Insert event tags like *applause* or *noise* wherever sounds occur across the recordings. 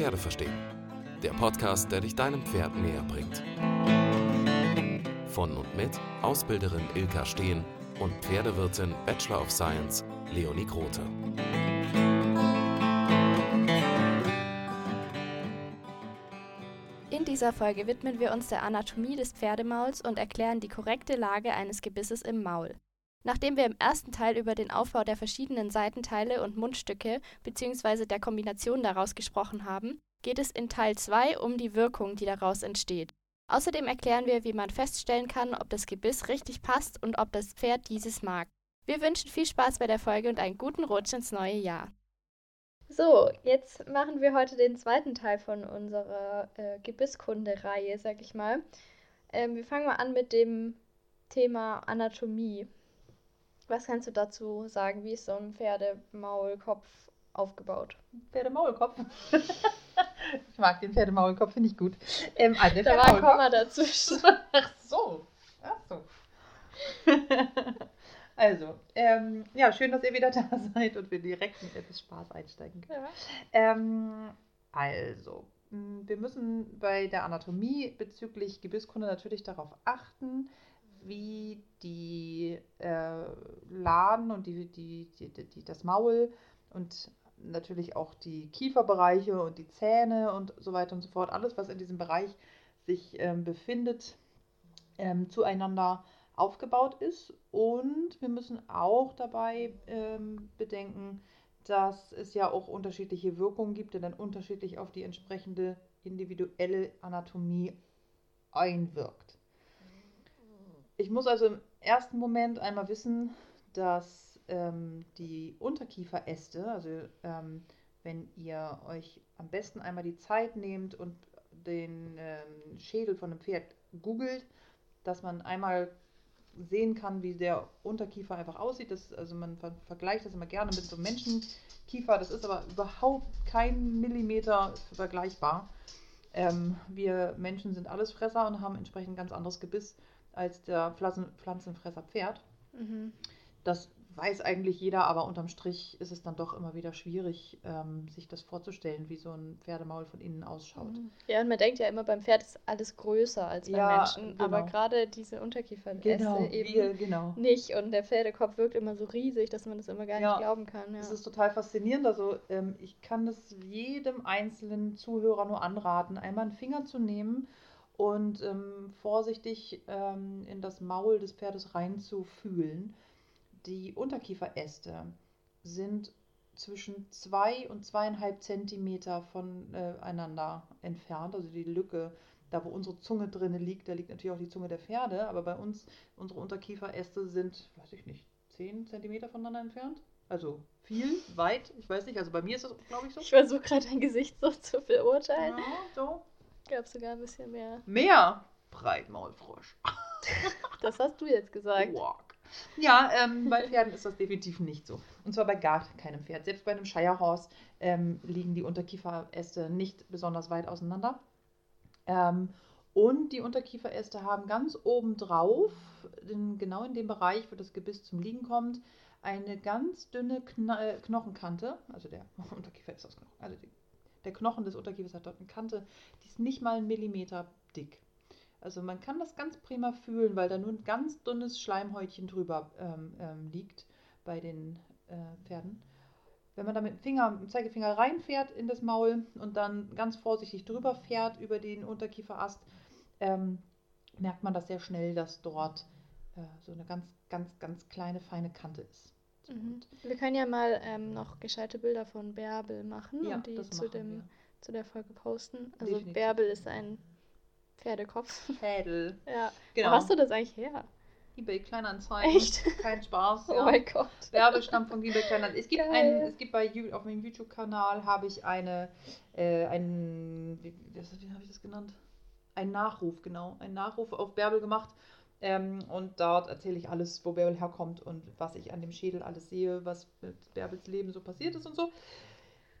Pferde verstehen. Der Podcast, der dich deinem Pferd näher bringt. Von und mit Ausbilderin Ilka Steen und Pferdewirtin Bachelor of Science Leonie Grote. In dieser Folge widmen wir uns der Anatomie des Pferdemauls und erklären die korrekte Lage eines Gebisses im Maul. Nachdem wir im ersten Teil über den Aufbau der verschiedenen Seitenteile und Mundstücke bzw. der Kombination daraus gesprochen haben, geht es in Teil 2 um die Wirkung, die daraus entsteht. Außerdem erklären wir, wie man feststellen kann, ob das Gebiss richtig passt und ob das Pferd dieses mag. Wir wünschen viel Spaß bei der Folge und einen guten Rutsch ins neue Jahr. So, jetzt machen wir heute den zweiten Teil von unserer äh, Gebisskunde-Reihe, sag ich mal. Ähm, wir fangen mal an mit dem Thema Anatomie. Was kannst du dazu sagen? Wie ist so ein Pferdemaulkopf aufgebaut? Pferdemaulkopf? *laughs* ich mag den Pferdemaulkopf, finde ich gut. Ähm, also da war ein Komma dazwischen. *laughs* Ach so. Ach so. *laughs* also, ähm, ja, schön, dass ihr wieder da seid und wir direkt mit etwas Spaß einsteigen können. Ja. Ähm, also, wir müssen bei der Anatomie bezüglich Gebisskunde natürlich darauf achten, wie die äh, Laden und die, die, die, die, das Maul und natürlich auch die Kieferbereiche und die Zähne und so weiter und so fort, alles, was in diesem Bereich sich ähm, befindet, ähm, zueinander aufgebaut ist. Und wir müssen auch dabei ähm, bedenken, dass es ja auch unterschiedliche Wirkungen gibt, die dann unterschiedlich auf die entsprechende individuelle Anatomie einwirkt. Ich muss also im ersten Moment einmal wissen, dass ähm, die Unterkieferäste, also ähm, wenn ihr euch am besten einmal die Zeit nehmt und den ähm, Schädel von einem Pferd googelt, dass man einmal sehen kann, wie der Unterkiefer einfach aussieht. Das, also man ver vergleicht das immer gerne mit so einem Menschenkiefer. Das ist aber überhaupt kein Millimeter vergleichbar. Ähm, wir Menschen sind Allesfresser und haben entsprechend ganz anderes Gebiss als der Pflanzen Pflanzenfresser Pferd. Mhm. Das weiß eigentlich jeder, aber unterm Strich ist es dann doch immer wieder schwierig, ähm, sich das vorzustellen, wie so ein Pferdemaul von innen ausschaut. Mhm. Ja, und man denkt ja immer, beim Pferd ist alles größer als beim ja, Menschen, genau. aber gerade diese Unterkieferäste genau, eben wir, genau. nicht und der Pferdekopf wirkt immer so riesig, dass man das immer gar ja, nicht glauben kann. Ja. Das ist total faszinierend, also ähm, ich kann das jedem einzelnen Zuhörer nur anraten, einmal einen Finger zu nehmen und ähm, vorsichtig ähm, in das Maul des Pferdes reinzufühlen. Die Unterkieferäste sind zwischen zwei und zweieinhalb Zentimeter voneinander äh, entfernt. Also die Lücke, da wo unsere Zunge drin liegt, da liegt natürlich auch die Zunge der Pferde, aber bei uns, unsere Unterkieferäste sind, weiß ich nicht, zehn Zentimeter voneinander entfernt. Also viel, weit, ich weiß nicht. Also bei mir ist das, glaube ich, so. Ich versuche gerade dein Gesicht so zu beurteilen. Ja, so gab sogar ein bisschen mehr. Mehr? Breitmaulfrosch. *laughs* das hast du jetzt gesagt. Walk. Ja, ähm, bei Pferden ist das definitiv nicht so. Und zwar bei gar keinem Pferd. Selbst bei einem Shire Horse ähm, liegen die Unterkieferäste nicht besonders weit auseinander. Ähm, und die Unterkieferäste haben ganz oben drauf, in, genau in dem Bereich, wo das Gebiss zum Liegen kommt, eine ganz dünne Kno äh, Knochenkante. Also der *laughs* Unterkiefer ist aus Knochen. Also die der Knochen des Unterkiefers hat dort eine Kante, die ist nicht mal einen Millimeter dick. Also man kann das ganz prima fühlen, weil da nur ein ganz dünnes Schleimhäutchen drüber ähm, ähm, liegt bei den äh, Pferden. Wenn man da mit dem Finger, mit dem Zeigefinger reinfährt in das Maul und dann ganz vorsichtig drüber fährt über den Unterkieferast, ähm, merkt man das sehr schnell, dass dort äh, so eine ganz, ganz, ganz kleine, feine Kante ist. Mhm. Wir können ja mal ähm, noch gescheite Bilder von Bärbel machen ja, und die zu, dem, zu der Folge posten. Also Definitiv. Bärbel ist ein Pferdekopf. Schädel. *laughs* ja. Genau. Wo hast du das eigentlich her? eBay Kleinanzeigen. Echt? *laughs* Kein Spaß. Ja. Oh mein Gott. Bärbel stammt von eBay Kleinanzeigen. Es gibt ein, es gibt bei auf meinem YouTube-Kanal habe ich eine, äh, ein, wie, wie habe ich das genannt? Ein Nachruf, genau. Ein Nachruf auf Bärbel gemacht ähm, und dort erzähle ich alles, wo Bärbel herkommt und was ich an dem Schädel alles sehe, was mit Bärbels Leben so passiert ist und so.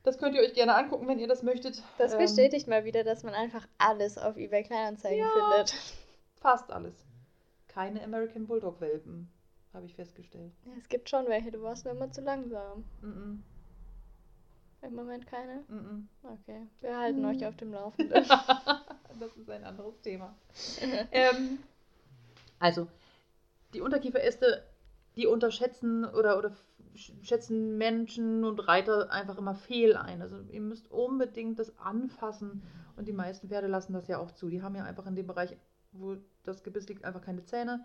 Das könnt ihr euch gerne angucken, wenn ihr das möchtet. Das ähm, bestätigt mal wieder, dass man einfach alles auf eBay Kleinanzeigen ja, findet. Fast alles. Keine American Bulldog Welpen, habe ich festgestellt. Ja, es gibt schon welche, du warst nur immer zu langsam. Mm -mm. Im Moment keine? Mm -mm. Okay, wir halten euch auf dem *laughs* Laufenden. das ist ein anderes Thema. *laughs* ähm, also, die Unterkieferäste, die unterschätzen oder, oder schätzen Menschen und Reiter einfach immer fehl ein. Also ihr müsst unbedingt das anfassen und die meisten Pferde lassen das ja auch zu. Die haben ja einfach in dem Bereich, wo das Gebiss liegt, einfach keine Zähne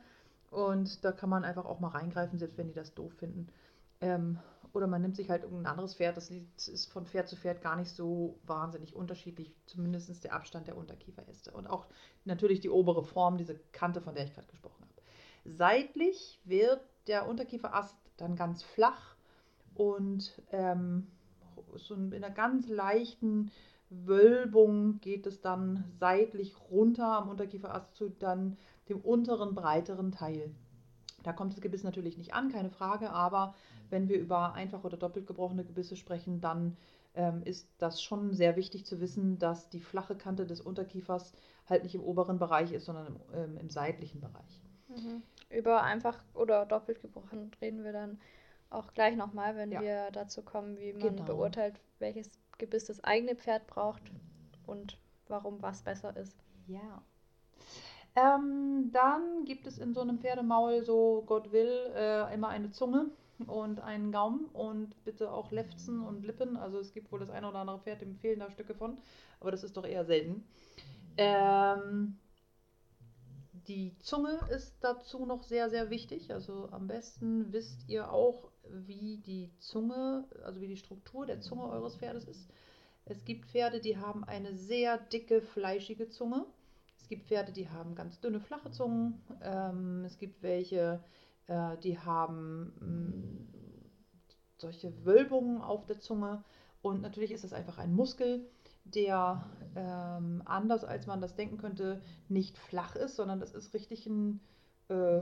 und da kann man einfach auch mal reingreifen, selbst wenn die das doof finden. Ähm, oder man nimmt sich halt irgendein anderes Pferd. Das ist von Pferd zu Pferd gar nicht so wahnsinnig unterschiedlich, zumindest der Abstand der Unterkieferäste. Und auch natürlich die obere Form, diese Kante, von der ich gerade gesprochen habe. Seitlich wird der Unterkieferast dann ganz flach und ähm, so in einer ganz leichten Wölbung geht es dann seitlich runter am Unterkieferast zu dann dem unteren, breiteren Teil. Da kommt das Gebiss natürlich nicht an, keine Frage, aber wenn wir über einfach oder doppelt gebrochene Gebisse sprechen, dann ähm, ist das schon sehr wichtig zu wissen, dass die flache Kante des Unterkiefers halt nicht im oberen Bereich ist, sondern im, ähm, im seitlichen Bereich. Mhm. Über einfach oder doppelt gebrochen reden wir dann auch gleich nochmal, wenn ja. wir dazu kommen, wie man genau. beurteilt, welches Gebiss das eigene Pferd braucht und warum was besser ist. Ja. Ähm, dann gibt es in so einem Pferdemaul, so Gott will, äh, immer eine Zunge und einen Gaumen und bitte auch Lefzen und Lippen. Also es gibt wohl das eine oder andere Pferd, dem fehlen da Stücke von, aber das ist doch eher selten. Ähm, die Zunge ist dazu noch sehr, sehr wichtig. Also am besten wisst ihr auch, wie die Zunge, also wie die Struktur der Zunge eures Pferdes ist. Es gibt Pferde, die haben eine sehr dicke, fleischige Zunge. Es gibt Pferde, die haben ganz dünne, flache Zungen. Ähm, es gibt welche, äh, die haben mh, mm, solche Wölbungen auf der Zunge. Und natürlich ist das einfach ein Muskel, der ähm, anders als man das denken könnte, nicht flach ist, sondern das ist richtig ein, äh,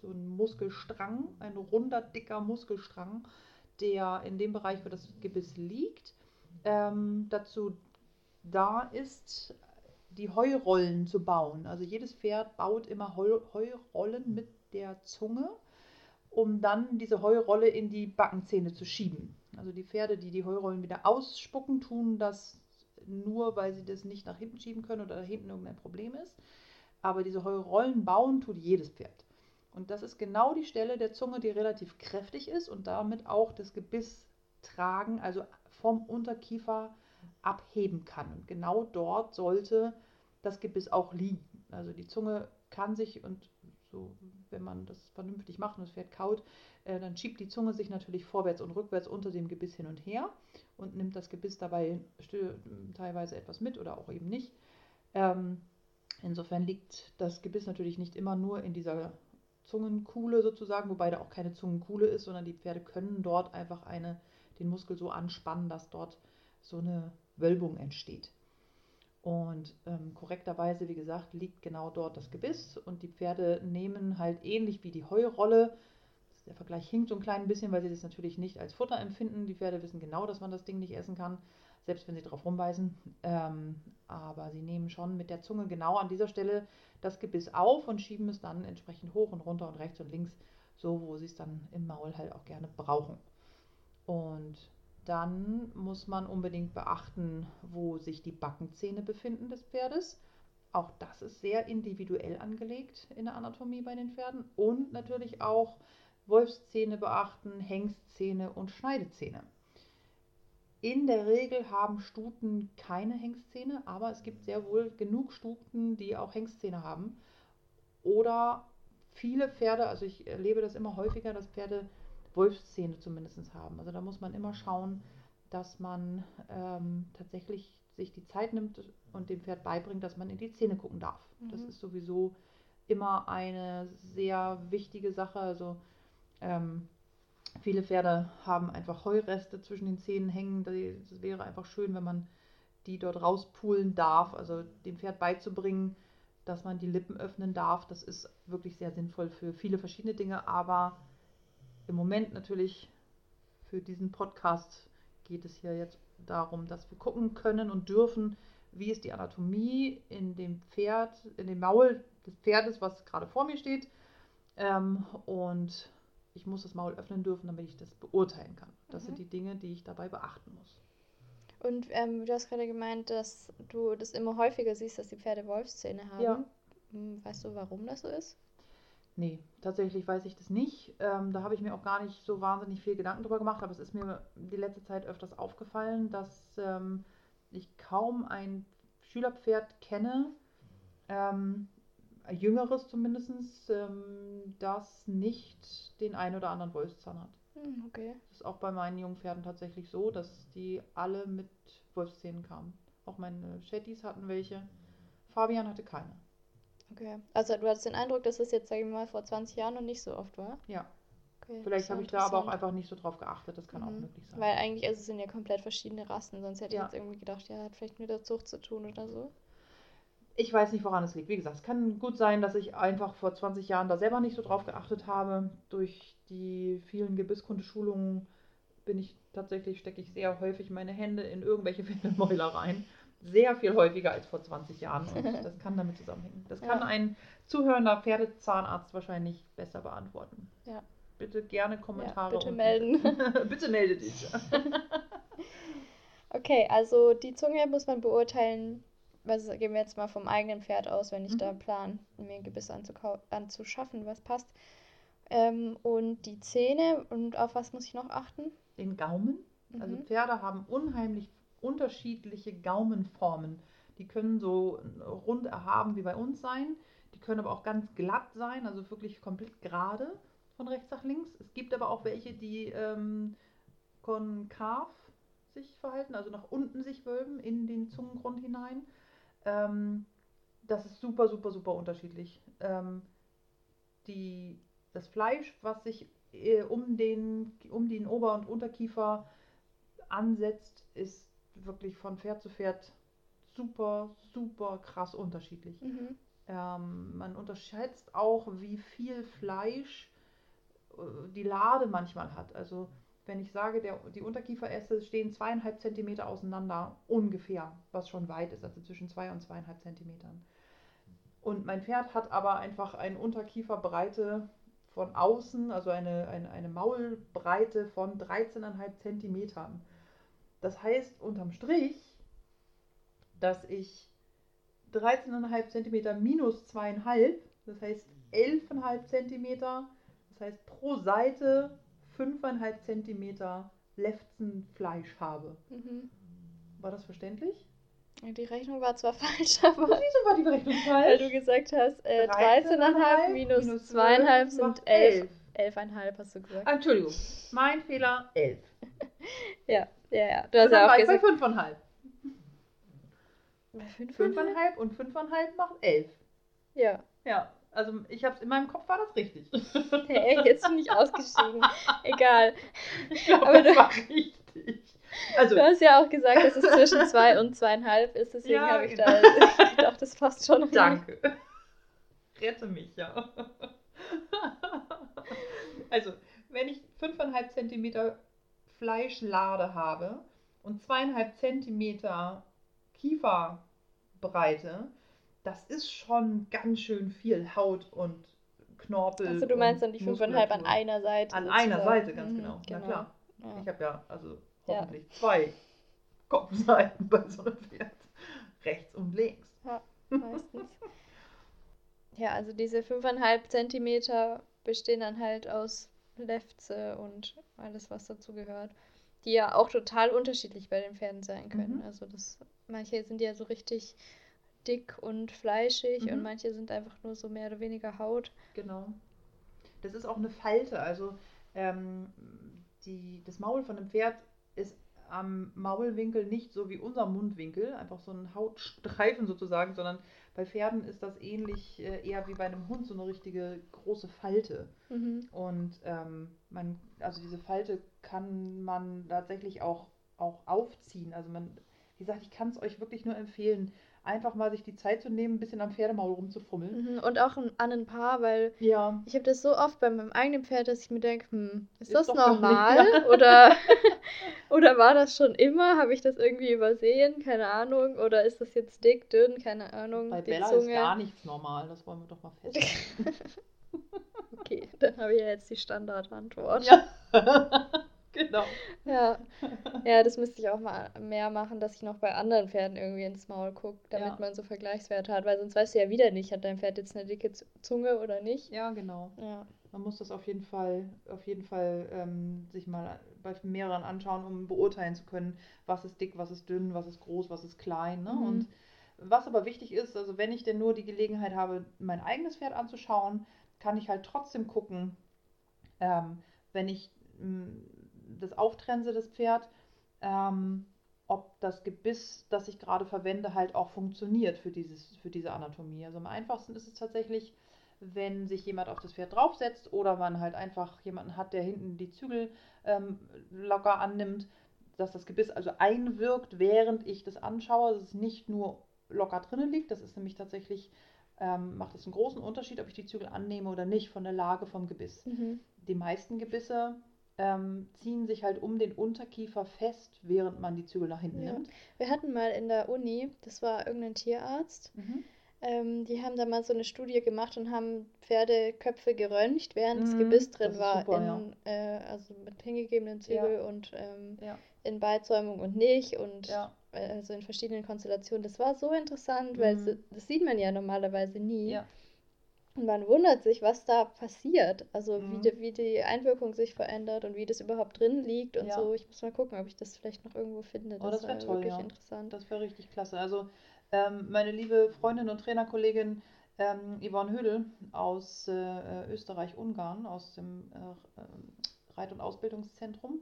so ein Muskelstrang, ein runder, dicker Muskelstrang, der in dem Bereich, wo das Gebiss liegt, ähm, dazu da ist, die Heurollen zu bauen. Also jedes Pferd baut immer Heu Heurollen mit der Zunge, um dann diese Heurolle in die Backenzähne zu schieben. Also die Pferde, die die Heurollen wieder ausspucken, tun das nur, weil sie das nicht nach hinten schieben können oder da hinten irgendein Problem ist. Aber diese Heurollen bauen tut jedes Pferd. Und das ist genau die Stelle der Zunge, die relativ kräftig ist und damit auch das Gebiss tragen, also vom Unterkiefer abheben kann. Und genau dort sollte das Gebiss auch liegen. Also die Zunge kann sich und so, wenn man das vernünftig macht und das Pferd kaut, äh, dann schiebt die Zunge sich natürlich vorwärts und rückwärts unter dem Gebiss hin und her und nimmt das Gebiss dabei teilweise etwas mit oder auch eben nicht. Ähm, insofern liegt das Gebiss natürlich nicht immer nur in dieser Zungenkuhle sozusagen, wobei da auch keine Zungenkuhle ist, sondern die Pferde können dort einfach eine, den Muskel so anspannen, dass dort so eine Wölbung entsteht. Und ähm, korrekterweise, wie gesagt, liegt genau dort das Gebiss und die Pferde nehmen halt ähnlich wie die Heurolle. Der Vergleich hinkt so ein klein bisschen, weil sie das natürlich nicht als Futter empfinden. Die Pferde wissen genau, dass man das Ding nicht essen kann, selbst wenn sie drauf rumbeißen. Ähm, aber sie nehmen schon mit der Zunge genau an dieser Stelle das Gebiss auf und schieben es dann entsprechend hoch und runter und rechts und links, so wo sie es dann im Maul halt auch gerne brauchen. Und dann muss man unbedingt beachten, wo sich die Backenzähne befinden des Pferdes. Auch das ist sehr individuell angelegt in der Anatomie bei den Pferden. Und natürlich auch Wolfszähne beachten, Hengstzähne und Schneidezähne. In der Regel haben Stuten keine Hengstzähne, aber es gibt sehr wohl genug Stuten, die auch Hengstzähne haben. Oder viele Pferde, also ich erlebe das immer häufiger, dass Pferde Wolfszähne zumindest haben. Also da muss man immer schauen, dass man ähm, tatsächlich sich die Zeit nimmt und dem Pferd beibringt, dass man in die Zähne gucken darf. Mhm. Das ist sowieso immer eine sehr wichtige Sache. Also ähm, viele Pferde haben einfach Heureste zwischen den Zähnen hängen. Es wäre einfach schön, wenn man die dort rauspulen darf. Also dem Pferd beizubringen, dass man die Lippen öffnen darf. Das ist wirklich sehr sinnvoll für viele verschiedene Dinge, aber im Moment natürlich für diesen Podcast geht es hier jetzt darum, dass wir gucken können und dürfen, wie ist die Anatomie in dem Pferd, in dem Maul des Pferdes, was gerade vor mir steht. Ähm, und ich muss das Maul öffnen dürfen, damit ich das beurteilen kann. Das mhm. sind die Dinge, die ich dabei beachten muss. Und ähm, du hast gerade gemeint, dass du das immer häufiger siehst, dass die Pferde Wolfszähne haben. Ja. Hm, weißt du, warum das so ist? Nee, tatsächlich weiß ich das nicht. Ähm, da habe ich mir auch gar nicht so wahnsinnig viel Gedanken drüber gemacht, aber es ist mir die letzte Zeit öfters aufgefallen, dass ähm, ich kaum ein Schülerpferd kenne, ähm, ein jüngeres zumindest, ähm, das nicht den ein oder anderen Wolfszahn hat. Hm, okay. Das ist auch bei meinen jungen Pferden tatsächlich so, dass die alle mit Wolfszähnen kamen. Auch meine Shetties hatten welche. Fabian hatte keine. Okay. Also du hattest den Eindruck, dass es jetzt, sage ich mal, vor 20 Jahren noch nicht so oft war? Ja. Okay, Vielleicht habe ich da aber auch einfach nicht so drauf geachtet, das kann mhm. auch möglich sein. Weil eigentlich also es sind ja komplett verschiedene Rassen, sonst hätte ja. ich jetzt irgendwie gedacht, ja, hat vielleicht mit der Zucht zu tun oder so. Ich weiß nicht, woran es liegt. Wie gesagt, es kann gut sein, dass ich einfach vor 20 Jahren da selber nicht so drauf geachtet habe. Durch die vielen Gebisskundeschulungen bin ich tatsächlich, stecke ich sehr häufig meine Hände in irgendwelche *laughs* Windelmäuler rein sehr viel häufiger als vor 20 Jahren. Und *laughs* das kann damit zusammenhängen. Das kann ja. ein zuhörender Pferdezahnarzt wahrscheinlich besser beantworten. Ja. Bitte gerne Kommentare. Ja, bitte melden. *laughs* bitte melde dich. *laughs* okay, also die Zunge muss man beurteilen. Also gehen wir jetzt mal vom eigenen Pferd aus, wenn ich mhm. da plan, mir ein Gebiss anzuschaffen, was passt. Ähm, und die Zähne und auf was muss ich noch achten? Den Gaumen. Also mhm. Pferde haben unheimlich unterschiedliche Gaumenformen. Die können so rund erhaben wie bei uns sein. Die können aber auch ganz glatt sein, also wirklich komplett gerade von rechts nach links. Es gibt aber auch welche, die ähm, konkav sich verhalten, also nach unten sich wölben in den Zungengrund hinein. Ähm, das ist super, super, super unterschiedlich. Ähm, die, das Fleisch, was sich äh, um, den, um den Ober- und Unterkiefer ansetzt, ist wirklich von Pferd zu Pferd super, super krass unterschiedlich. Mhm. Ähm, man unterschätzt auch, wie viel Fleisch äh, die Lade manchmal hat. Also wenn ich sage, der, die Unterkieferäste stehen zweieinhalb Zentimeter auseinander, ungefähr, was schon weit ist, also zwischen zwei und zweieinhalb Zentimetern. Und mein Pferd hat aber einfach eine Unterkieferbreite von außen, also eine, eine, eine Maulbreite von 13,5 Zentimetern. Das heißt unterm Strich, dass ich 13,5 cm minus 2,5, das heißt 11,5 cm, das heißt pro Seite 5,5 cm Lefzenfleisch habe. Mhm. War das verständlich? Die Rechnung war zwar *laughs* falsch, aber. Wieso war die Rechnung *laughs* falsch? Weil du gesagt hast, äh, 13,5 minus 2,5 sind 11. 11,5 hast du gesagt. Entschuldigung, mein Fehler 11. *laughs* ja. Ja, ja. Du hast ja auch gesagt. Bei 5,5. Bei 5,5 und 5,5 macht 11. Ja. Ja, also ich hab's in meinem Kopf war das richtig. Hey, jetzt bin ich *laughs* ausgestiegen. Egal. Ich glaube, Aber das war richtig. Also, du hast ja auch gesagt, dass es zwischen 2 und 2,5 ist, deswegen ja, habe ich genau. da gedacht, das passt schon. Danke. Rette mich, ja. Also, wenn ich 5,5 cm Fleischlade habe und zweieinhalb Zentimeter Kieferbreite, das ist schon ganz schön viel Haut und Knorpel. Also du meinst dann die fünfeinhalb an einer Seite? An sozusagen. einer Seite, ganz genau. genau. Na klar. Ja. Ich habe ja also hoffentlich ja. zwei *laughs* Kopfseiten bei so einem Pferd. Rechts und links. Ja, meistens. *laughs* ja, also diese fünfeinhalb Zentimeter bestehen dann halt aus Lefze und alles, was dazu gehört. Die ja auch total unterschiedlich bei den Pferden sein können. Mhm. Also das, manche sind ja so richtig dick und fleischig mhm. und manche sind einfach nur so mehr oder weniger Haut. Genau. Das ist auch eine Falte. Also ähm, die, das Maul von einem Pferd ist am Maulwinkel nicht so wie unser Mundwinkel, einfach so ein Hautstreifen sozusagen, sondern bei Pferden ist das ähnlich äh, eher wie bei einem Hund, so eine richtige große Falte. Mhm. Und ähm, man, also diese Falte kann man tatsächlich auch, auch aufziehen. Also man, wie gesagt, ich kann es euch wirklich nur empfehlen, einfach mal sich die Zeit zu nehmen, ein bisschen am Pferdemaul rumzufummeln. Mhm, und auch an ein Paar, weil ja. ich habe das so oft bei meinem eigenen Pferd, dass ich mir denke, hm, ist, ist das normal? *laughs* oder, *laughs* oder war das schon immer? Habe ich das irgendwie übersehen? Keine Ahnung. Oder ist das jetzt dick, dünn? Keine Ahnung. Bei Bella Zunge. ist gar nichts normal, das wollen wir doch mal feststellen. *laughs* okay, Dann habe ich ja jetzt die Standardantwort. Ja. *laughs* genau. Ja. ja, das müsste ich auch mal mehr machen, dass ich noch bei anderen Pferden irgendwie ins Maul gucke, damit ja. man so Vergleichswerte hat, weil sonst weißt du ja wieder nicht, hat dein Pferd jetzt eine dicke Zunge oder nicht. Ja, genau. Ja. Man muss das auf jeden Fall, auf jeden Fall ähm, sich mal bei mehreren anschauen, um beurteilen zu können, was ist dick, was ist dünn, was ist groß, was ist klein. Ne? Mhm. Und was aber wichtig ist, also wenn ich denn nur die Gelegenheit habe, mein eigenes Pferd anzuschauen, kann ich halt trotzdem gucken, ähm, wenn ich das auftrense, das Pferd, ähm, ob das Gebiss, das ich gerade verwende, halt auch funktioniert für, dieses, für diese Anatomie. Also am einfachsten ist es tatsächlich, wenn sich jemand auf das Pferd draufsetzt oder man halt einfach jemanden hat, der hinten die Zügel ähm, locker annimmt, dass das Gebiss also einwirkt, während ich das anschaue, dass es nicht nur locker drinnen liegt. Das ist nämlich tatsächlich, ähm, macht es einen großen Unterschied, ob ich die Zügel annehme oder nicht, von der Lage vom Gebiss. Mhm. Die meisten Gebisse ähm, ziehen sich halt um den Unterkiefer fest, während man die Zügel nach hinten ja. nimmt. Wir hatten mal in der Uni, das war irgendein Tierarzt, mhm. ähm, die haben da mal so eine Studie gemacht und haben Pferdeköpfe geröntgt, während mhm. das Gebiss drin war, super, in, ja. äh, also mit hingegebenen Zügel ja. und ähm, in Beizäumung und nicht und also in verschiedenen Konstellationen. Das war so interessant, mhm. weil das, das sieht man ja normalerweise nie. Und man wundert sich, was da passiert. Also mhm. wie, die, wie die Einwirkung sich verändert und wie das überhaupt drin liegt und ja. so. Ich muss mal gucken, ob ich das vielleicht noch irgendwo finde. Das, oh, das wäre toll, wirklich ja. interessant. Das wäre richtig klasse. Also ähm, meine liebe Freundin und Trainerkollegin ähm, Yvonne Hödel aus äh, Österreich-Ungarn, aus dem äh, Reit- und Ausbildungszentrum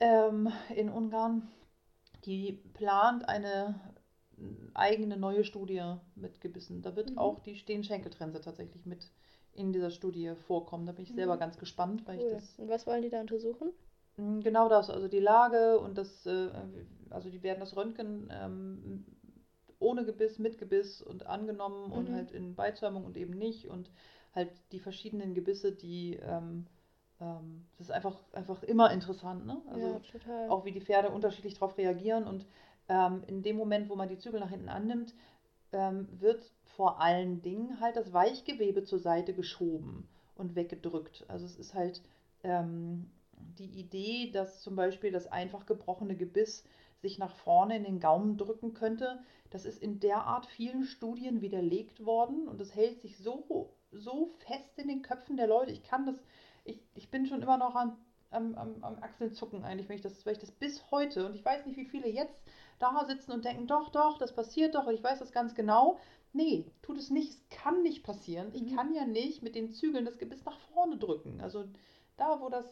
ähm, in Ungarn, die plant eine eigene neue Studie mit Gebissen. Da wird mhm. auch die Stehen-Schenkeltrense tatsächlich mit in dieser Studie vorkommen. Da bin ich mhm. selber ganz gespannt, weil cool. ich das. Und was wollen die da untersuchen? Hm, genau das, also die Lage und das, äh, also die werden das Röntgen ähm, ohne Gebiss, mit Gebiss und angenommen mhm. und halt in Beizäumung und eben nicht und halt die verschiedenen Gebisse, die ähm, ähm, das ist einfach, einfach immer interessant, ne? Also ja, total. auch wie die Pferde unterschiedlich darauf reagieren und ähm, in dem Moment, wo man die Zügel nach hinten annimmt, ähm, wird vor allen Dingen halt das Weichgewebe zur Seite geschoben und weggedrückt. Also es ist halt ähm, die Idee, dass zum Beispiel das einfach gebrochene Gebiss sich nach vorne in den Gaumen drücken könnte. Das ist in derart vielen Studien widerlegt worden und es hält sich so, so fest in den Köpfen der Leute. Ich kann das, ich, ich bin schon immer noch an, am, am, am Achselzucken eigentlich, wenn ich, das, weil ich das bis heute und ich weiß nicht, wie viele jetzt da sitzen und denken, doch, doch, das passiert doch ich weiß das ganz genau. Nee, tut es nicht, es kann nicht passieren. Ich mhm. kann ja nicht mit den Zügeln das Gebiss nach vorne drücken. Also da, wo das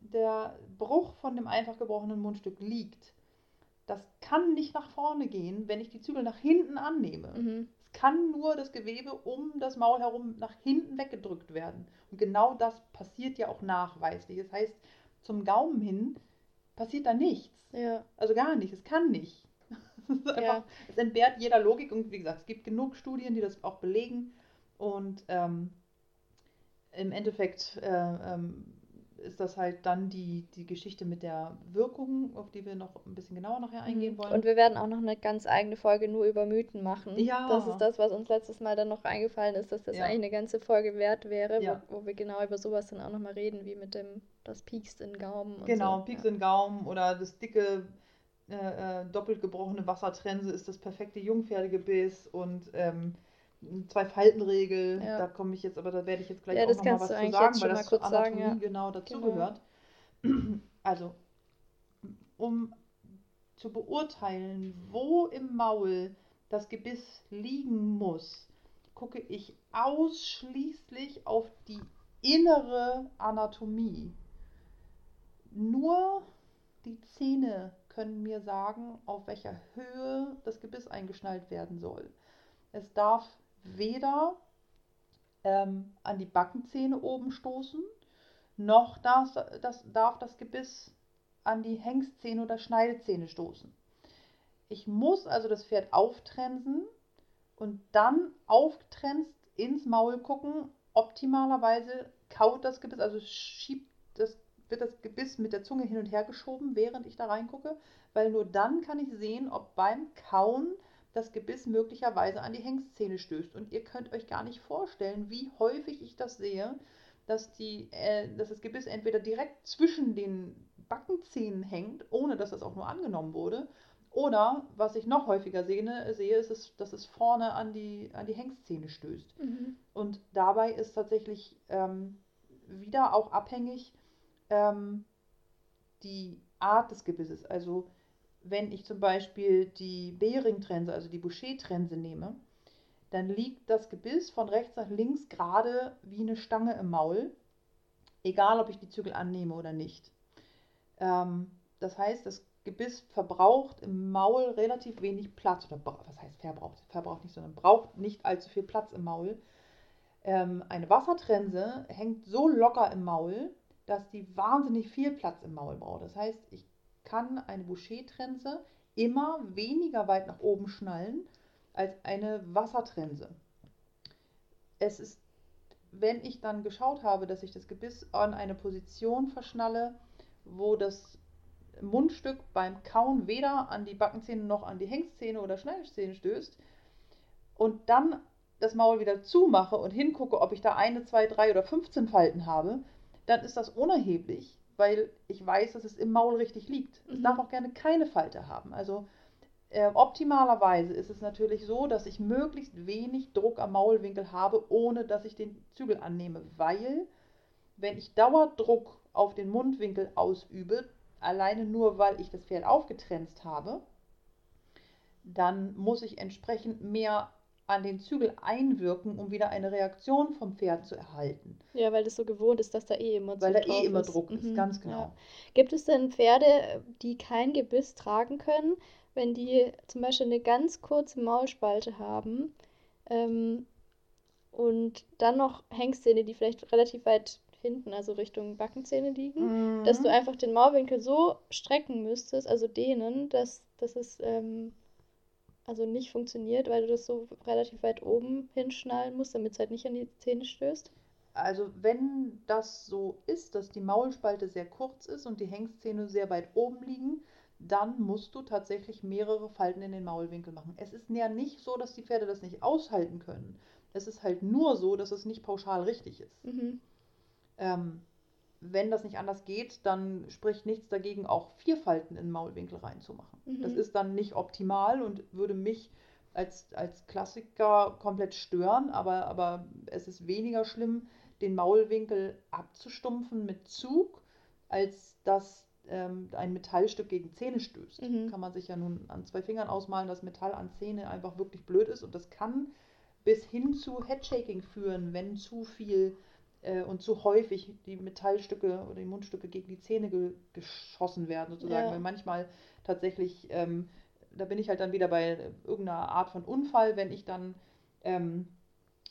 der Bruch von dem einfach gebrochenen Mundstück liegt, das kann nicht nach vorne gehen, wenn ich die Zügel nach hinten annehme. Mhm. Es kann nur das Gewebe um das Maul herum nach hinten weggedrückt werden. Und genau das passiert ja auch nachweislich. Das heißt, zum Gaumen hin passiert da nichts. Ja. Also gar nicht, es kann nicht. *laughs* Es, einfach, ja. es entbehrt jeder Logik und wie gesagt, es gibt genug Studien, die das auch belegen. Und ähm, im Endeffekt äh, ähm, ist das halt dann die, die Geschichte mit der Wirkung, auf die wir noch ein bisschen genauer nachher eingehen mhm. wollen. Und wir werden auch noch eine ganz eigene Folge nur über Mythen machen. Ja. Das ist das, was uns letztes Mal dann noch eingefallen ist, dass das ja. eigentlich eine ganze Folge wert wäre, ja. wo, wo, wir genau über sowas dann auch nochmal reden, wie mit dem, das piekst in Gaumen. genau, so. piekst ja. in Gaumen oder das dicke, äh, äh, doppelt gebrochene Wassertrense ist das perfekte Jungpferdegebiss und ähm, zwei Faltenregel, ja. da komme ich jetzt, aber da werde ich jetzt gleich ja, auch noch mal was zu sagen, weil das zur Anatomie sagen, genau dazugehört. Genau. *clears throat* Also, um zu beurteilen, wo im Maul das Gebiss liegen muss, gucke ich ausschließlich auf die innere Anatomie. Nur die Zähne können mir sagen, auf welcher Höhe das Gebiss eingeschnallt werden soll. Es darf weder ähm, an die Backenzähne oben stoßen, noch darf das, darf das Gebiss an die Hengstzähne oder Schneidezähne stoßen. Ich muss also das Pferd auftrensen und dann aufgetrenst ins Maul gucken. Optimalerweise kaut das Gebiss, also schiebt das, wird das Gebiss mit der Zunge hin und her geschoben, während ich da reingucke, weil nur dann kann ich sehen, ob beim Kauen das Gebiss möglicherweise an die Hengstzähne stößt. Und ihr könnt euch gar nicht vorstellen, wie häufig ich das sehe, dass, die, äh, dass das Gebiss entweder direkt zwischen den Backenzähnen hängt, ohne dass das auch nur angenommen wurde, oder was ich noch häufiger sehe, sehe ist, es, dass es vorne an die, an die Hengstzähne stößt. Mhm. Und dabei ist tatsächlich ähm, wieder auch abhängig ähm, die Art des Gebisses. Also wenn ich zum Beispiel die Bering-Trense, also die Boucher-Trense nehme, dann liegt das Gebiss von rechts nach links gerade wie eine Stange im Maul, egal ob ich die Zügel annehme oder nicht. Ähm, das heißt, das Gebiss verbraucht im Maul relativ wenig Platz. Oder was heißt verbraucht? Verbraucht nicht, sondern braucht nicht allzu viel Platz im Maul. Ähm, eine Wassertrense hängt so locker im Maul, dass die wahnsinnig viel Platz im Maul braucht. Das heißt, ich kann eine Boucher-Trense immer weniger weit nach oben schnallen als eine Wassertrense. Es ist, wenn ich dann geschaut habe, dass ich das Gebiss an eine Position verschnalle, wo das Mundstück beim Kauen weder an die Backenzähne noch an die Hengstzähne oder Schneidezähne stößt und dann das Maul wieder zumache und hingucke, ob ich da eine, zwei, drei oder 15 Falten habe, dann ist das unerheblich, weil ich weiß, dass es im Maul richtig liegt. Mhm. Es darf auch gerne keine Falte haben. Also äh, optimalerweise ist es natürlich so, dass ich möglichst wenig Druck am Maulwinkel habe, ohne dass ich den Zügel annehme, weil wenn ich Dauerdruck auf den Mundwinkel ausübe, alleine nur weil ich das Pferd aufgetrennt habe, dann muss ich entsprechend mehr an den Zügel einwirken, um wieder eine Reaktion vom Pferd zu erhalten. Ja, weil das so gewohnt ist, dass da eh immer Druck Weil da eh immer ist. Druck ist, mhm. ganz genau. Ja. Gibt es denn Pferde, die kein Gebiss tragen können, wenn die zum Beispiel eine ganz kurze Maulspalte haben ähm, und dann noch Hengstzähne, die vielleicht relativ weit hinten, also Richtung Backenzähne liegen, mhm. dass du einfach den Maulwinkel so strecken müsstest, also dehnen, dass, dass es ähm, also nicht funktioniert, weil du das so relativ weit oben hinschnallen musst, damit es halt nicht an die Zähne stößt? Also wenn das so ist, dass die Maulspalte sehr kurz ist und die Hengstzähne sehr weit oben liegen, dann musst du tatsächlich mehrere Falten in den Maulwinkel machen. Es ist ja nicht so, dass die Pferde das nicht aushalten können. Es ist halt nur so, dass es nicht pauschal richtig ist. Mhm. Ähm, wenn das nicht anders geht, dann spricht nichts dagegen, auch vier Falten in den Maulwinkel reinzumachen. Mhm. Das ist dann nicht optimal und würde mich als, als Klassiker komplett stören, aber, aber es ist weniger schlimm, den Maulwinkel abzustumpfen mit Zug, als dass ähm, ein Metallstück gegen Zähne stößt. Mhm. Kann man sich ja nun an zwei Fingern ausmalen, dass Metall an Zähne einfach wirklich blöd ist und das kann bis hin zu Headshaking führen, wenn zu viel äh, und zu häufig die Metallstücke oder die Mundstücke gegen die Zähne ge geschossen werden, sozusagen. Ja. Weil manchmal tatsächlich, ähm, da bin ich halt dann wieder bei irgendeiner Art von Unfall, wenn ich dann ähm,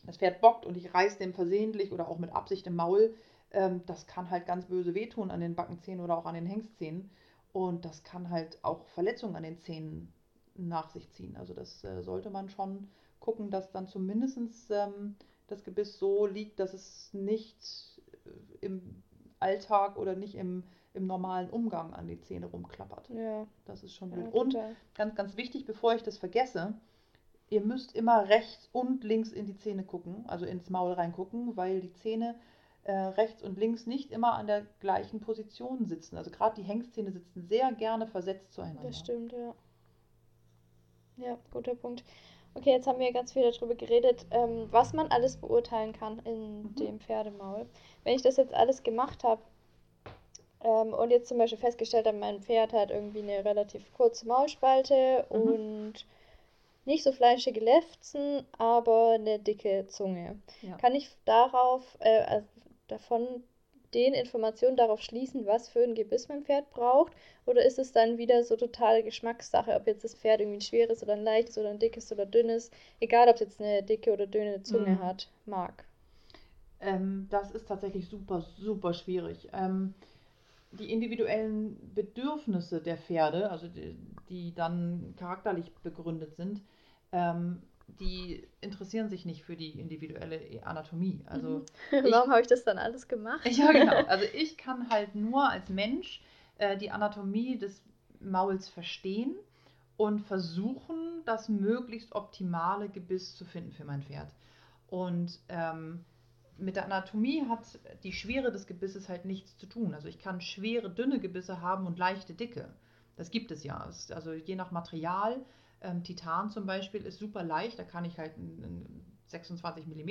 das Pferd bockt und ich reiß dem versehentlich oder auch mit Absicht im Maul, ähm, das kann halt ganz böse wehtun an den Backenzähnen oder auch an den Hengstzähnen. Und das kann halt auch Verletzungen an den Zähnen nach sich ziehen. Also das äh, sollte man schon gucken, dass dann zumindest ähm, das Gebiss so liegt, dass es nicht äh, im Alltag oder nicht im, im normalen Umgang an die Zähne rumklappert. Ja. Das ist schon. Ja, und ganz, ganz wichtig, bevor ich das vergesse, ihr müsst immer rechts und links in die Zähne gucken, also ins Maul reingucken, weil die Zähne äh, rechts und links nicht immer an der gleichen Position sitzen. Also gerade die Hengstzähne sitzen sehr gerne versetzt zueinander. Das stimmt, ja. Ja, guter Punkt. Okay, jetzt haben wir ganz viel darüber geredet, ähm, was man alles beurteilen kann in mhm. dem Pferdemaul. Wenn ich das jetzt alles gemacht habe ähm, und jetzt zum Beispiel festgestellt habe, mein Pferd hat irgendwie eine relativ kurze Maulspalte mhm. und nicht so fleischige Lefzen, aber eine dicke Zunge. Ja. Kann ich darauf, äh, also davon den Informationen darauf schließen, was für ein Gebiss mein Pferd braucht? Oder ist es dann wieder so totale Geschmackssache, ob jetzt das Pferd irgendwie ein schweres oder ein leichtes oder ein dickes oder dünnes, egal ob es jetzt eine dicke oder dünne Zunge mhm. hat, mag? Ähm, das ist tatsächlich super, super schwierig. Ähm, die individuellen Bedürfnisse der Pferde, also die, die dann charakterlich begründet sind, ähm, die interessieren sich nicht für die individuelle Anatomie. Also mhm. *laughs* Warum habe ich das dann alles gemacht? Ja, genau. *laughs* Also ich kann halt nur als Mensch äh, die Anatomie des Mauls verstehen und versuchen, das möglichst optimale Gebiss zu finden für mein Pferd. Und ähm, mit der Anatomie hat die Schwere des Gebisses halt nichts zu tun. Also ich kann schwere, dünne Gebisse haben und leichte, dicke. Das gibt es ja. Also je nach Material, ähm, Titan zum Beispiel ist super leicht, da kann ich halt ein, ein 26 mm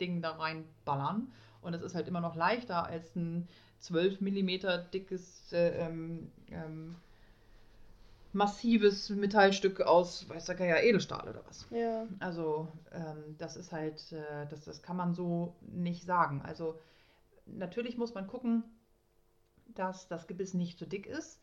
Ding da reinballern und es ist halt immer noch leichter als ein 12 mm dickes äh, ähm, ähm, massives Metallstück aus, weiß der ja Edelstahl oder was. Ja. Also ähm, das ist halt, äh, das, das kann man so nicht sagen. Also natürlich muss man gucken, dass das Gebiss nicht zu dick ist.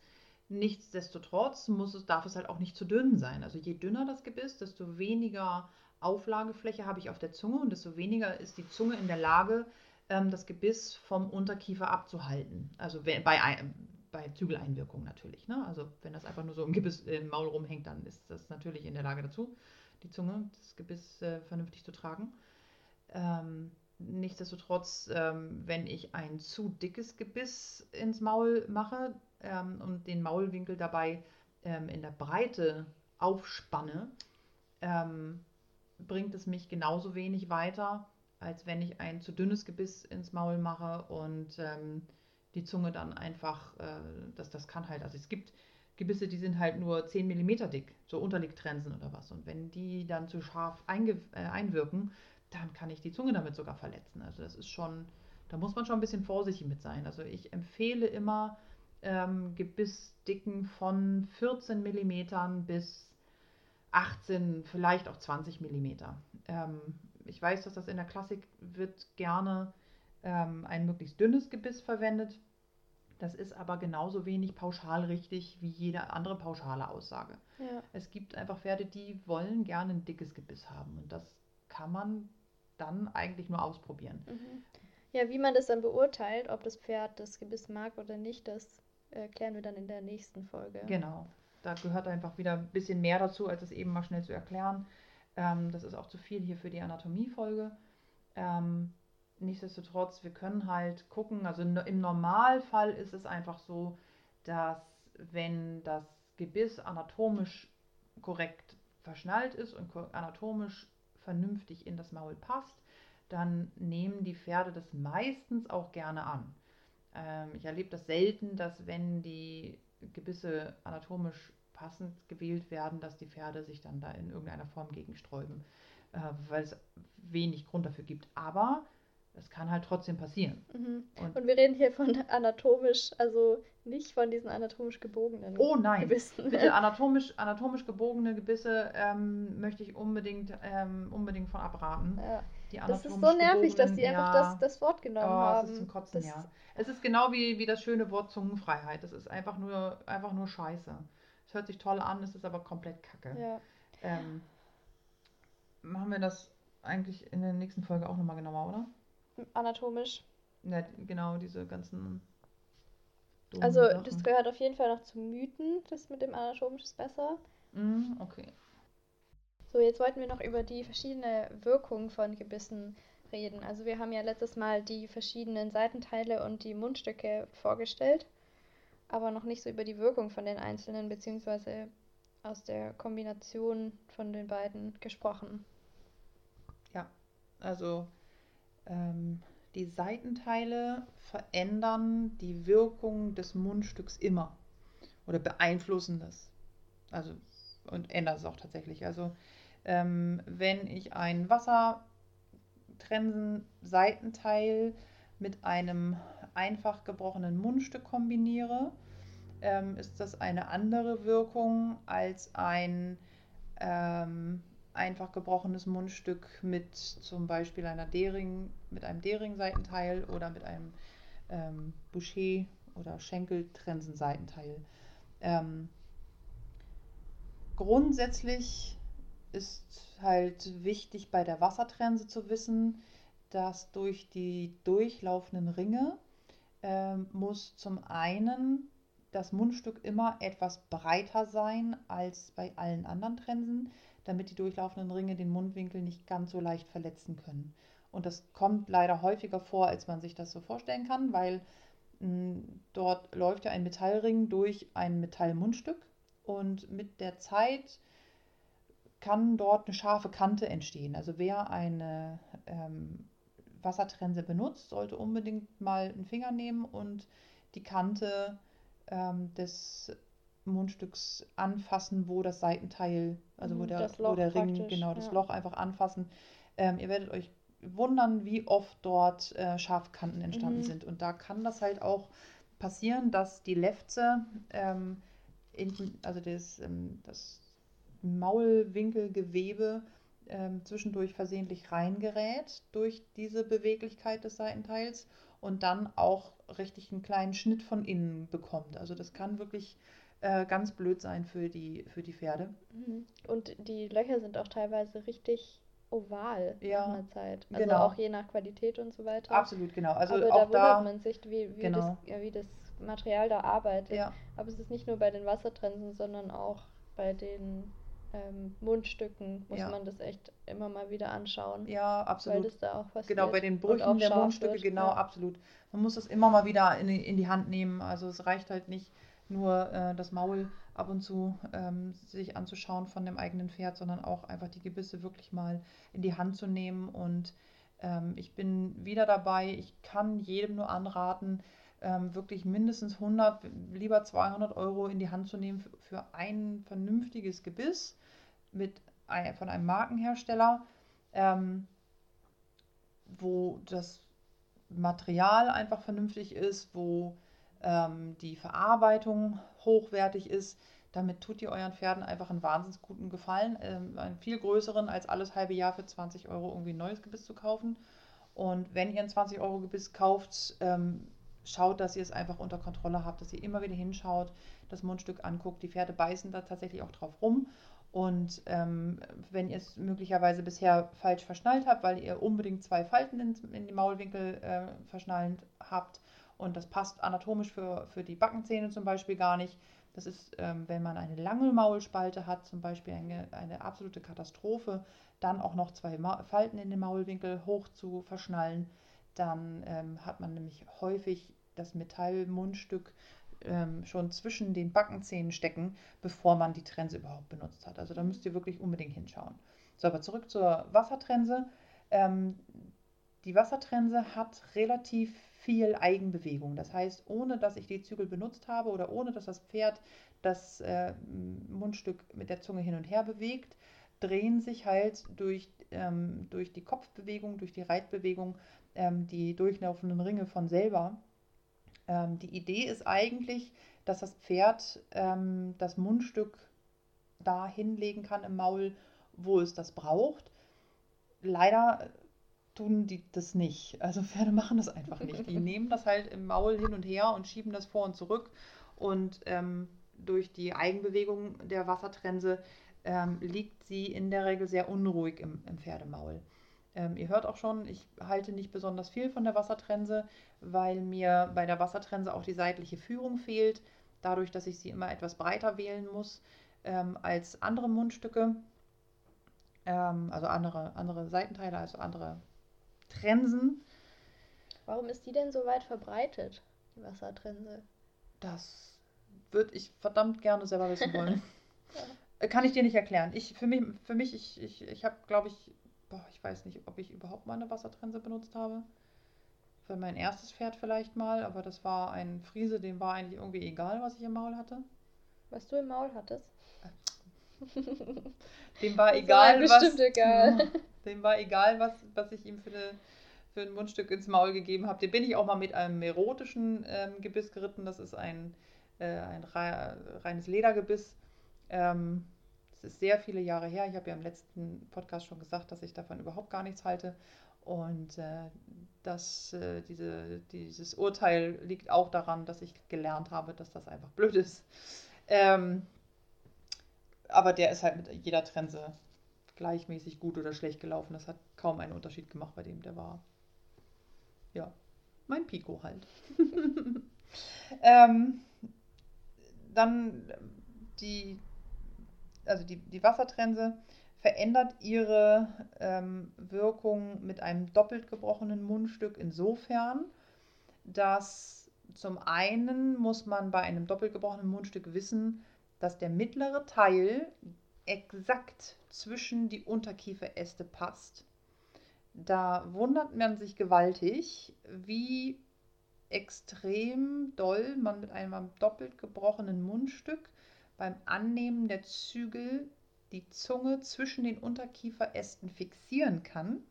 Nichtsdestotrotz muss es, darf es halt auch nicht zu dünn sein. Also je dünner das Gebiss, desto weniger Auflagefläche habe ich auf der Zunge und desto weniger ist die Zunge in der Lage, ähm, das Gebiss vom Unterkiefer abzuhalten. Also bei, bei Zügeleinwirkung natürlich. Ne? Also wenn das einfach nur so im Gebiss im Maul rumhängt, dann ist das natürlich in der Lage dazu, die Zunge, das Gebiss äh, vernünftig zu tragen. Ähm, nichtsdestotrotz, ähm, wenn ich ein zu dickes Gebiss ins Maul mache ähm, und den Maulwinkel dabei ähm, in der Breite aufspanne, ähm, bringt es mich genauso wenig weiter, als wenn ich ein zu dünnes Gebiss ins Maul mache und ähm, die Zunge dann einfach, äh, das, das kann halt, also es gibt Gebisse, die sind halt nur 10 mm dick, so Unterliegtrensen oder was. Und wenn die dann zu scharf äh, einwirken, dann kann ich die Zunge damit sogar verletzen. Also das ist schon, da muss man schon ein bisschen vorsichtig mit sein. Also ich empfehle immer ähm, Gebissdicken von 14 mm bis 18, vielleicht auch 20 mm. Ähm, ich weiß, dass das in der Klassik wird gerne ähm, ein möglichst dünnes Gebiss verwendet. Das ist aber genauso wenig pauschal richtig wie jede andere pauschale Aussage. Ja. Es gibt einfach Pferde, die wollen gerne ein dickes Gebiss haben und das kann man dann eigentlich nur ausprobieren. Mhm. Ja, wie man das dann beurteilt, ob das Pferd das Gebiss mag oder nicht, das erklären wir dann in der nächsten Folge. Genau, da gehört einfach wieder ein bisschen mehr dazu, als es eben mal schnell zu erklären. Ähm, das ist auch zu viel hier für die Anatomiefolge. Ähm, nichtsdestotrotz, wir können halt gucken, also im Normalfall ist es einfach so, dass wenn das Gebiss anatomisch korrekt verschnallt ist und anatomisch vernünftig in das Maul passt, dann nehmen die Pferde das meistens auch gerne an. Ähm, ich erlebe das selten, dass wenn die Gebisse anatomisch passend gewählt werden, dass die Pferde sich dann da in irgendeiner Form gegensträuben, äh, weil es wenig Grund dafür gibt. Aber es kann halt trotzdem passieren. Mhm. Und, und, wir reden hier von anatomisch, also nicht von diesen anatomisch gebogenen oh, nein. Gebissen. Bitte anatomisch, anatomisch gebogene Gebisse ähm, möchte ich unbedingt, ähm, unbedingt von abraten. Ja. das ist so nervig, dass die einfach ja, das, das Wort genommen oh, haben. Es ist zum Kotzen, das ja. Es ist genau wie, wie das schöne Wort Zungenfreiheit. Das ist einfach nur, einfach nur Scheiße. Es hört sich toll an, es ist aber komplett kacke. Ja. Ähm, machen wir das eigentlich in der nächsten Folge auch nochmal genauer, oder? Anatomisch. Ja, genau, diese ganzen. Also, Sachen. das gehört auf jeden Fall noch zu Mythen. Das mit dem anatomisch ist besser. Mm, okay. So, jetzt wollten wir noch über die verschiedene Wirkung von Gebissen reden. Also, wir haben ja letztes Mal die verschiedenen Seitenteile und die Mundstücke vorgestellt, aber noch nicht so über die Wirkung von den einzelnen, beziehungsweise aus der Kombination von den beiden gesprochen. Ja, also ähm, die Seitenteile verändern die Wirkung des Mundstücks immer oder beeinflussen das. Also und ändern es auch tatsächlich. Also ähm, wenn ich ein Wassertrensen-Seitenteil mit einem einfach gebrochenen Mundstück kombiniere, ähm, ist das eine andere Wirkung als ein ähm, einfach gebrochenes Mundstück mit zum Beispiel einer Dering, mit einem Dering-Seitenteil oder mit einem ähm, Boucher oder Schenkeltrensen-Seitenteil. Ähm, grundsätzlich ist halt wichtig bei der Wassertrense zu wissen, dass durch die durchlaufenden Ringe äh, muss zum einen das Mundstück immer etwas breiter sein als bei allen anderen Trensen damit die durchlaufenden Ringe den Mundwinkel nicht ganz so leicht verletzen können. Und das kommt leider häufiger vor, als man sich das so vorstellen kann, weil mh, hm, dort läuft ja ein Metallring durch ein Metallmundstück und mit der Zeit kann dort eine scharfe Kante entstehen. Also wer eine ähm, Wassertrense benutzt, sollte unbedingt mal einen Finger nehmen und die Kante ähm, des Mundstücks anfassen, wo das Seitenteil, also wo mhm, der, wo der Ring, genau, das ja. Loch einfach anfassen. Ähm, ihr werdet euch wundern, wie oft dort äh, Scharfkanten entstanden mhm. sind. Und da kann das halt auch passieren, dass die Lefze, ähm, in, also das, ähm, das Maulwinkelgewebe ähm, zwischendurch versehentlich reingerät durch diese Beweglichkeit des Seitenteils und dann auch richtig einen kleinen Schnitt von innen bekommt. Also das kann wirklich äh, ganz blöd sein für die, für die Pferde. Mhm. Und die Löcher sind auch teilweise richtig oval ja, nach einer Zeit. Also genau. auch je nach Qualität und so weiter. Absolut, genau. Also Aber auch da wundert man sich, wie, wie, genau. das, wie das Material da arbeitet. Ja. Aber es ist nicht nur bei den Wassertrensen, sondern auch bei den ähm, Mundstücken muss ja. man das echt immer mal wieder anschauen. Ja, absolut. Weil das da auch passiert. Genau, bei den Brüchen der Mundstücke, wird. genau, ja. absolut. Man muss das immer mal wieder in in die Hand nehmen. Also es reicht halt nicht nur äh, das Maul ab und zu ähm, sich anzuschauen von dem eigenen Pferd, sondern auch einfach die Gebisse wirklich mal in die Hand zu nehmen. Und ähm, ich bin wieder dabei. Ich kann jedem nur anraten, ähm, wirklich mindestens 100, lieber 200 Euro in die Hand zu nehmen für, für ein vernünftiges Gebiss mit ein, von einem Markenhersteller, ähm, wo das Material einfach vernünftig ist, wo ähm, die Verarbeitung hochwertig ist. Damit tut ihr euren Pferden einfach einen wahnsinnig guten Gefallen, ähm, einen viel größeren als alles halbe Jahr für 20 Euro irgendwie ein neues Gebiss zu kaufen. Und wenn ihr ein 20 Euro Gebiss kauft, ähm, schaut, dass ihr es einfach unter Kontrolle habt, dass ihr immer wieder hinschaut, das Mundstück anguckt. Die Pferde beißen da tatsächlich auch drauf rum. Und ähm, wenn ihr es möglicherweise bisher falsch verschnallt habt, weil ihr unbedingt zwei Falten in, in die Maulwinkel äh, verschnallt habt und das passt anatomisch für, für die Backenzähne zum Beispiel gar nicht. Das ist, ähm, wenn man eine lange Maulspalte hat, zum Beispiel eine, eine absolute Katastrophe, dann auch noch zwei Ma Falten in den Maulwinkel hoch zu verschnallen. Dann ähm, hat man nämlich häufig das Metallmundstück ähm, schon zwischen den Backenzähnen stecken, bevor man die Trense überhaupt benutzt hat. Also da müsst ihr wirklich unbedingt hinschauen. So, aber zurück zur Wassertrense. Ähm, die Wassertrense hat relativ viel Eigenbewegung. Das heißt, ohne dass ich die Zügel benutzt habe oder ohne dass das Pferd das äh, Mundstück mit der Zunge hin und her bewegt, drehen sich halt durch, ähm, durch die Kopfbewegung, durch die Reitbewegung ähm, die durchlaufenden Ringe von selber. Ähm, die Idee ist eigentlich, dass das Pferd ähm, das Mundstück da hinlegen kann im Maul, wo es das braucht. Leider tun die das nicht. Also Pferde machen das einfach nicht. Die *laughs* nehmen das halt im Maul hin und her und schieben das vor und zurück. Und ähm, durch die Eigenbewegung der Wassertrense ähm, liegt sie in der Regel sehr unruhig im, im Pferdemaul. Ähm, ihr hört auch schon, ich halte nicht besonders viel von der Wassertrense, weil mir bei der Wassertrense auch die seitliche Führung fehlt, dadurch, dass ich sie immer etwas breiter wählen muss ähm, als andere Mundstücke, ähm, also andere, andere Seitenteile, also andere Trensen. Warum ist die denn so weit verbreitet, die Wassertrense? Das würde ich verdammt gerne selber wissen wollen. ja. *laughs* Kann ich dir nicht erklären. Ich, für mich, für mich ich, ich, ich habe, glaube ich, boah, ich weiß nicht, ob ich überhaupt mal eine Wassertrense benutzt habe. Für mein erstes Pferd vielleicht mal, aber das war ein Friese, dem war eigentlich irgendwie egal, was ich im Maul hatte. Was du im Maul hattest? dem war *laughs* egal, war was. Egal. *laughs* Dem war egal, was, was ich ihm für, eine, für ein Mundstück ins Maul gegeben habe. Den bin ich auch mal mit einem erotischen ähm, Gebiss geritten. Das ist ein, äh, ein reines Ledergebiss. Ähm, das ist sehr viele Jahre her. Ich habe ja im letzten Podcast schon gesagt, dass ich davon überhaupt gar nichts halte. Und äh, das, äh, diese, dieses Urteil liegt auch daran, dass ich gelernt habe, dass das einfach blöd ist. Ähm, aber der ist halt mit jeder Trense gleichmäßig gut oder schlecht gelaufen. Das hat kaum einen Unterschied gemacht bei dem, der war. Ja, mein Pico halt. *laughs* ähm, dann die also die, die Wassertrense verändert ihre ähm, Wirkung mit einem doppelt gebrochenen Mundstück insofern, dass zum einen muss man bei einem doppelt gebrochenen Mundstück wissen, dass der mittlere Teil exakt zwischen die Unterkieferäste passt. da wundert man sich gewaltig, wie extrem doll man mit einem doppelt gebrochenen Mundstück beim Annehmen der Zügel die Zunge zwischen den Unterkieferästen fixieren kann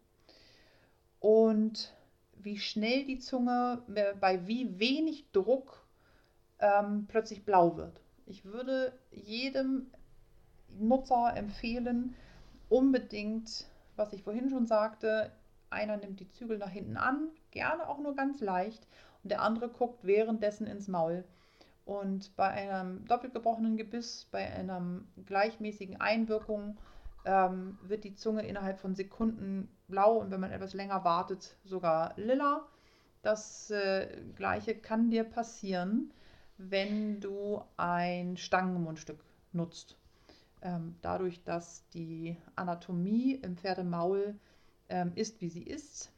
und wie schnell die Zunge bei wie wenig Druck ähm, plötzlich blau wird. Ich würde jedem Nutzer empfehlen, unbedingt, was ich vorhin schon sagte, einer nimmt die Zügel nach hinten an, gerne auch nur ganz leicht, und der andere guckt währenddessen ins Maul. Und bei einem doppelt gebrochenen Gebiss, bei einer gleichmäßigen Einwirkung, ähm, wird die Zunge innerhalb von Sekunden blau und wenn man etwas länger wartet, sogar lila. Das äh, gleiche kann dir passieren, wenn du ein Stangenmundstück nutzt. Ähm, dadurch, dass die Anatomie im Pferdemaul ähm, ist, wie sie ist,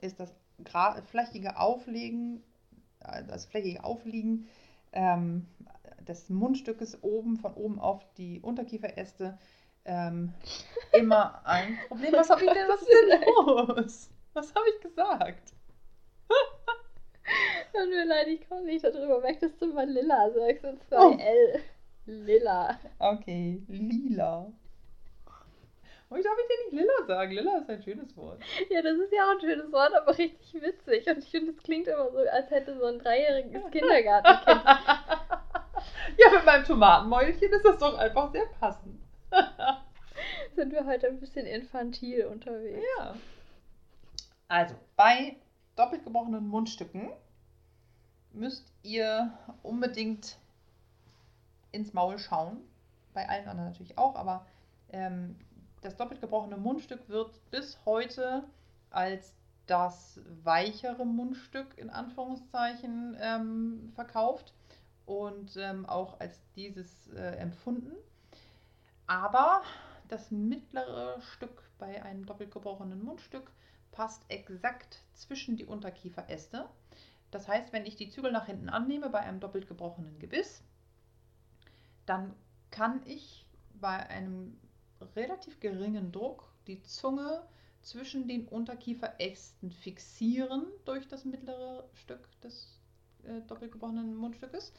ist das flächige Auflegen das flächige Aufliegen ähm, des Mundstückes oben, von oben auf die Unterkieferäste, ähm, *laughs* immer ein Problem. Was habe ich denn, was ist denn *laughs* los? Was habe ich gesagt? Tut mir leid, ich komme nicht darüber weg, dass du mal Lilla sagst und zwar oh. L. Lilla. Okay, lila. Wieso darf ich dir nicht Lilla sagen? Lilla ist ein schönes Wort. Ja, das ist ja auch ein schönes Wort, aber richtig witzig. Und ich finde, es klingt immer so, als hätte so ein dreijähriges *laughs* Kindergartenkind. ja, mit meinem Tomatenmäulchen ist das doch einfach sehr passend. *laughs* Sind wir heute ein bisschen infantil unterwegs. Ja. Also, bei doppelt gebrochenen Mundstücken müsst ihr unbedingt ins Maul schauen. Bei allen anderen natürlich auch, aber ähm, das doppelt gebrochene Mundstück wird bis heute als das weichere Mundstück in Anführungszeichen ähm, verkauft und ähm, auch als dieses äh, empfunden. Aber das mittlere Stück bei einem doppelt gebrochenen Mundstück passt exakt zwischen die Unterkieferäste. Das heißt, wenn ich die Zügel nach hinten annehme bei einem doppelt gebrochenen Gebiss, dann kann ich bei einem relativ geringen Druck die Zunge zwischen den Unterkieferästen fixieren durch das mittlere Stück des äh, doppelt Mundstückes.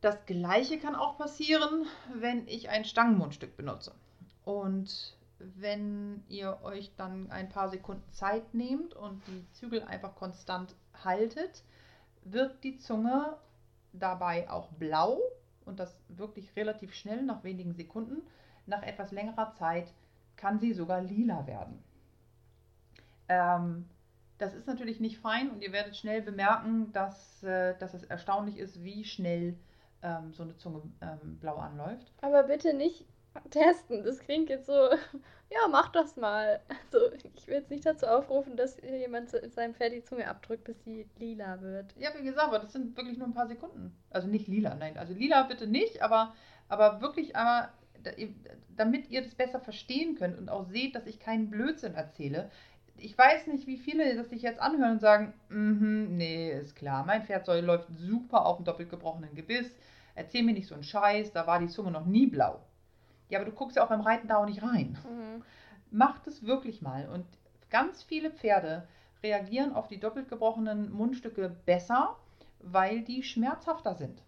Das gleiche kann auch passieren, wenn ich ein Stangenmundstück benutze. Und wenn ihr euch dann ein paar Sekunden Zeit nehmt und die Zügel einfach konstant haltet, wird die Zunge dabei auch blau und das wirklich relativ schnell nach wenigen Sekunden nach etwas längerer Zeit kann sie sogar lila werden. Ähm, das ist natürlich nicht fein und ihr werdet schnell bemerken, dass, äh, dass es erstaunlich ist, wie schnell ähm, so eine Zunge ähm, blau anläuft. Aber bitte nicht testen. Das klingt jetzt so, *laughs* ja, mach das mal. Also ich will jetzt nicht dazu aufrufen, dass jemand seinem Pferd die Zunge abdrückt, bis sie lila wird. Ja, wie gesagt, aber das sind wirklich nur ein paar Sekunden. Also nicht lila, nein. Also lila bitte nicht, aber, aber wirklich einmal damit ihr das besser verstehen könnt und auch seht, dass ich keinen Blödsinn erzähle. Ich weiß nicht, wie viele das sich jetzt anhören und sagen, mm nee, ist klar, mein Pferd soll, läuft super auf dem doppelt gebrochenen Gebiss. Erzähl mir nicht so einen Scheiß, da war die Zunge noch nie blau. Ja, aber du guckst ja auch beim Reiten da auch nicht rein. Mhm. Macht es wirklich mal. Und ganz viele Pferde reagieren auf die doppelt gebrochenen Mundstücke besser, weil die schmerzhafter sind